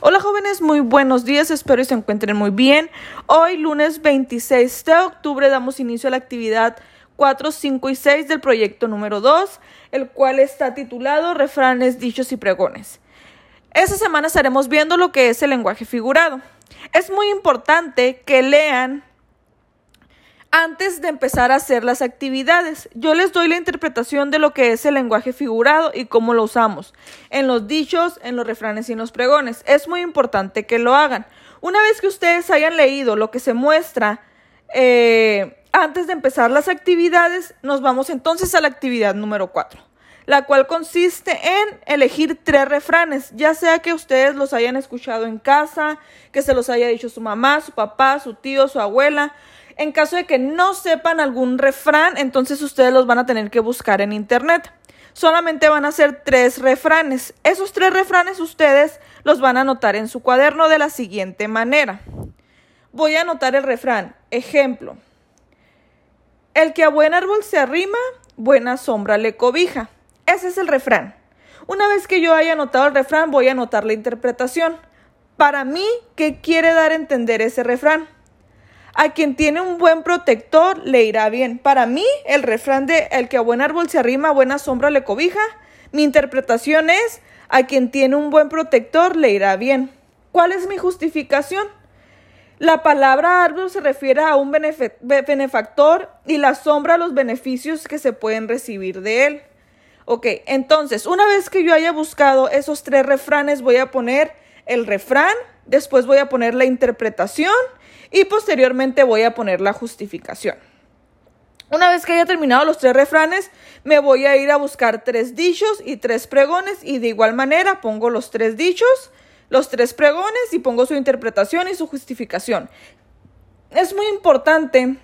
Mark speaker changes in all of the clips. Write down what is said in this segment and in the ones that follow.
Speaker 1: Hola jóvenes, muy buenos días, espero que se encuentren muy bien. Hoy lunes 26 de octubre damos inicio a la actividad 4, 5 y 6 del proyecto número 2, el cual está titulado Refranes, Dichos y Pregones. Esta semana estaremos viendo lo que es el lenguaje figurado. Es muy importante que lean antes de empezar a hacer las actividades. Yo les doy la interpretación de lo que es el lenguaje figurado y cómo lo usamos en los dichos, en los refranes y en los pregones. Es muy importante que lo hagan. Una vez que ustedes hayan leído lo que se muestra eh, antes de empezar las actividades, nos vamos entonces a la actividad número 4 la cual consiste en elegir tres refranes, ya sea que ustedes los hayan escuchado en casa, que se los haya dicho su mamá, su papá, su tío, su abuela, en caso de que no sepan algún refrán, entonces ustedes los van a tener que buscar en internet. Solamente van a ser tres refranes. Esos tres refranes ustedes los van a anotar en su cuaderno de la siguiente manera. Voy a anotar el refrán. Ejemplo. El que a buen árbol se arrima, buena sombra le cobija. Ese es el refrán. Una vez que yo haya anotado el refrán, voy a anotar la interpretación. Para mí, ¿qué quiere dar a entender ese refrán? A quien tiene un buen protector le irá bien. Para mí, el refrán de el que a buen árbol se arrima, a buena sombra le cobija. Mi interpretación es a quien tiene un buen protector le irá bien. ¿Cuál es mi justificación? La palabra árbol se refiere a un benefactor y la sombra a los beneficios que se pueden recibir de él. Ok, entonces, una vez que yo haya buscado esos tres refranes, voy a poner el refrán, después voy a poner la interpretación y posteriormente voy a poner la justificación. Una vez que haya terminado los tres refranes, me voy a ir a buscar tres dichos y tres pregones y de igual manera pongo los tres dichos, los tres pregones y pongo su interpretación y su justificación. Es muy importante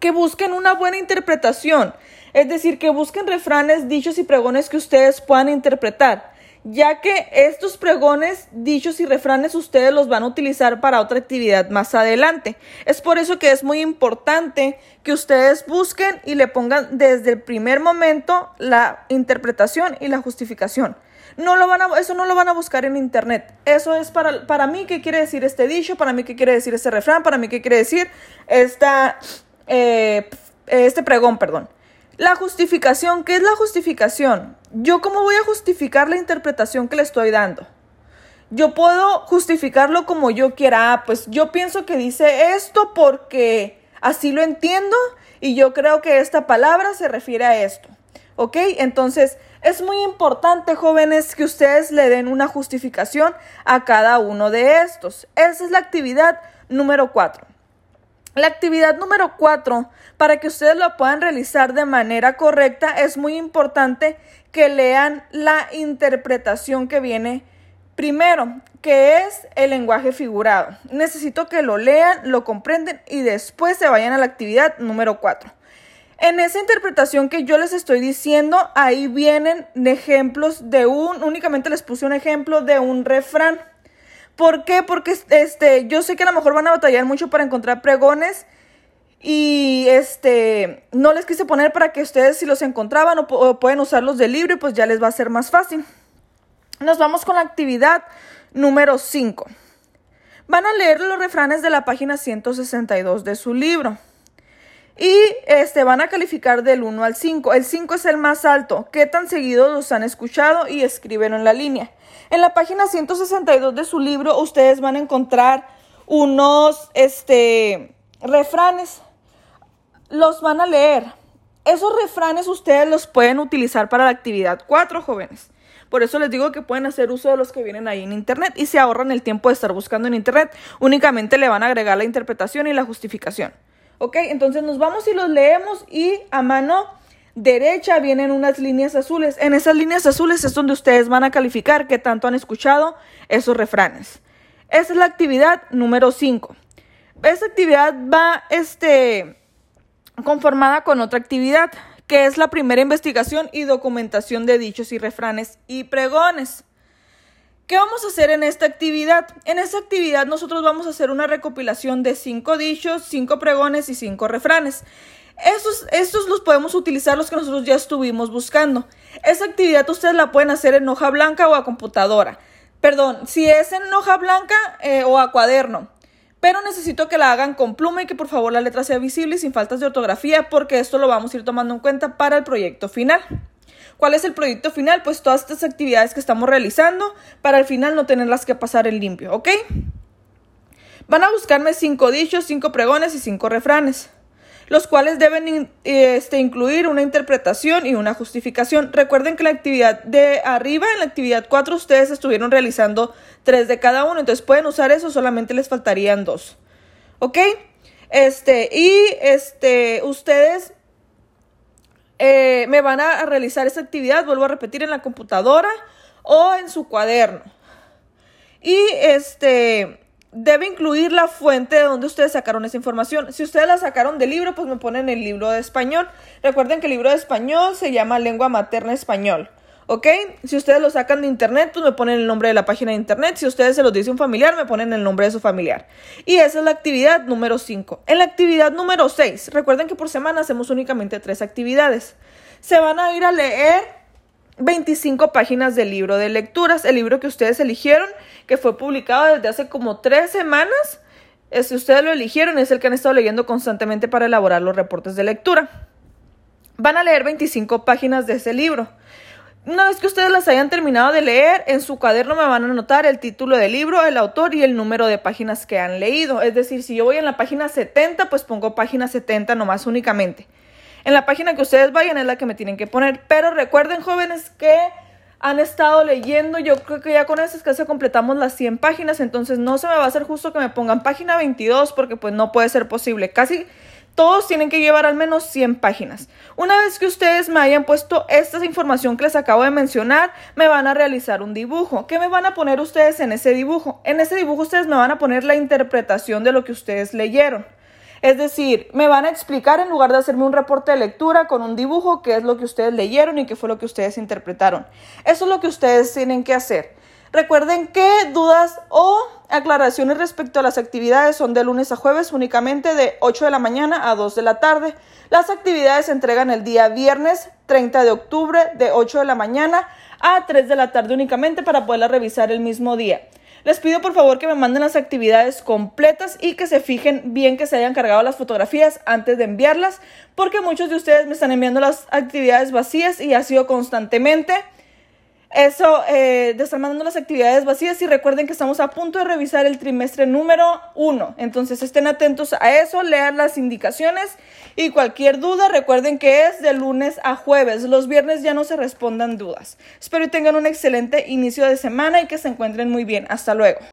Speaker 1: que busquen una buena interpretación, es decir, que busquen refranes, dichos y pregones que ustedes puedan interpretar ya que estos pregones, dichos y refranes ustedes los van a utilizar para otra actividad más adelante. Es por eso que es muy importante que ustedes busquen y le pongan desde el primer momento la interpretación y la justificación. No lo van a, eso no lo van a buscar en internet. Eso es para, para mí qué quiere decir este dicho, para mí qué quiere decir este refrán, para mí qué quiere decir esta, eh, este pregón, perdón. La justificación, ¿qué es la justificación? Yo cómo voy a justificar la interpretación que le estoy dando. Yo puedo justificarlo como yo quiera. Ah, pues yo pienso que dice esto porque así lo entiendo y yo creo que esta palabra se refiere a esto. ¿Ok? Entonces es muy importante, jóvenes, que ustedes le den una justificación a cada uno de estos. Esa es la actividad número cuatro. La actividad número cuatro, para que ustedes lo puedan realizar de manera correcta, es muy importante que lean la interpretación que viene primero, que es el lenguaje figurado. Necesito que lo lean, lo comprenden y después se vayan a la actividad número cuatro. En esa interpretación que yo les estoy diciendo, ahí vienen ejemplos de un, únicamente les puse un ejemplo de un refrán. ¿Por qué? Porque este, yo sé que a lo mejor van a batallar mucho para encontrar pregones y este, no les quise poner para que ustedes si los encontraban o, pueden usarlos del libro y pues ya les va a ser más fácil. Nos vamos con la actividad número 5. Van a leer los refranes de la página 162 de su libro. Y este, van a calificar del 1 al 5. El 5 es el más alto. ¿Qué tan seguido los han escuchado? Y escríbenlo en la línea. En la página 162 de su libro ustedes van a encontrar unos este, refranes. Los van a leer. Esos refranes ustedes los pueden utilizar para la actividad 4, jóvenes. Por eso les digo que pueden hacer uso de los que vienen ahí en Internet y se ahorran el tiempo de estar buscando en Internet. Únicamente le van a agregar la interpretación y la justificación. ¿Ok? Entonces nos vamos y los leemos y a mano derecha vienen unas líneas azules. En esas líneas azules es donde ustedes van a calificar qué tanto han escuchado esos refranes. Esa es la actividad número 5. Esta actividad va este, conformada con otra actividad, que es la primera investigación y documentación de dichos y refranes y pregones. ¿Qué vamos a hacer en esta actividad? En esta actividad nosotros vamos a hacer una recopilación de cinco dichos, cinco pregones y cinco refranes. Estos, los podemos utilizar los que nosotros ya estuvimos buscando. Esa actividad ustedes la pueden hacer en hoja blanca o a computadora. Perdón, si es en hoja blanca eh, o a cuaderno. Pero necesito que la hagan con pluma y que por favor la letra sea visible y sin faltas de ortografía porque esto lo vamos a ir tomando en cuenta para el proyecto final. ¿Cuál es el proyecto final? Pues todas estas actividades que estamos realizando para al final no tenerlas que pasar en limpio, ¿ok? Van a buscarme cinco dichos, cinco pregones y cinco refranes los cuales deben este, incluir una interpretación y una justificación. Recuerden que la actividad de arriba, en la actividad 4, ustedes estuvieron realizando tres de cada uno, entonces pueden usar eso, solamente les faltarían dos. ¿Ok? Este, y este, ustedes eh, me van a realizar esta actividad, vuelvo a repetir, en la computadora o en su cuaderno. Y este, debe incluir la fuente de donde ustedes sacaron esa información. Si ustedes la sacaron del libro, pues me ponen el libro de español. Recuerden que el libro de español se llama Lengua Materna Español. ¿Ok? Si ustedes lo sacan de internet, pues me ponen el nombre de la página de internet. Si ustedes se los dice un familiar, me ponen el nombre de su familiar. Y esa es la actividad número 5. En la actividad número 6, recuerden que por semana hacemos únicamente tres actividades. Se van a ir a leer 25 páginas del libro de lecturas, el libro que ustedes eligieron, que fue publicado desde hace como tres semanas. Si ustedes lo eligieron, es el que han estado leyendo constantemente para elaborar los reportes de lectura. Van a leer 25 páginas de ese libro. Una vez que ustedes las hayan terminado de leer, en su cuaderno me van a anotar el título del libro, el autor y el número de páginas que han leído. Es decir, si yo voy en la página 70, pues pongo página 70 nomás únicamente. En la página que ustedes vayan es la que me tienen que poner. Pero recuerden, jóvenes, que han estado leyendo. Yo creo que ya con eso es que se completamos las 100 páginas. Entonces no se me va a hacer justo que me pongan página 22 porque pues no puede ser posible. Casi todos tienen que llevar al menos 100 páginas. Una vez que ustedes me hayan puesto esta información que les acabo de mencionar, me van a realizar un dibujo. ¿Qué me van a poner ustedes en ese dibujo? En ese dibujo ustedes me van a poner la interpretación de lo que ustedes leyeron. Es decir, me van a explicar en lugar de hacerme un reporte de lectura con un dibujo qué es lo que ustedes leyeron y qué fue lo que ustedes interpretaron. Eso es lo que ustedes tienen que hacer. Recuerden que dudas o aclaraciones respecto a las actividades son de lunes a jueves únicamente de 8 de la mañana a 2 de la tarde. Las actividades se entregan el día viernes 30 de octubre de 8 de la mañana a 3 de la tarde únicamente para poderlas revisar el mismo día. Les pido por favor que me manden las actividades completas y que se fijen bien que se hayan cargado las fotografías antes de enviarlas, porque muchos de ustedes me están enviando las actividades vacías y ha sido constantemente eso eh, de estar mandando las actividades vacías y recuerden que estamos a punto de revisar el trimestre número uno. Entonces estén atentos a eso, lean las indicaciones y cualquier duda recuerden que es de lunes a jueves. Los viernes ya no se respondan dudas. Espero que tengan un excelente inicio de semana y que se encuentren muy bien. Hasta luego.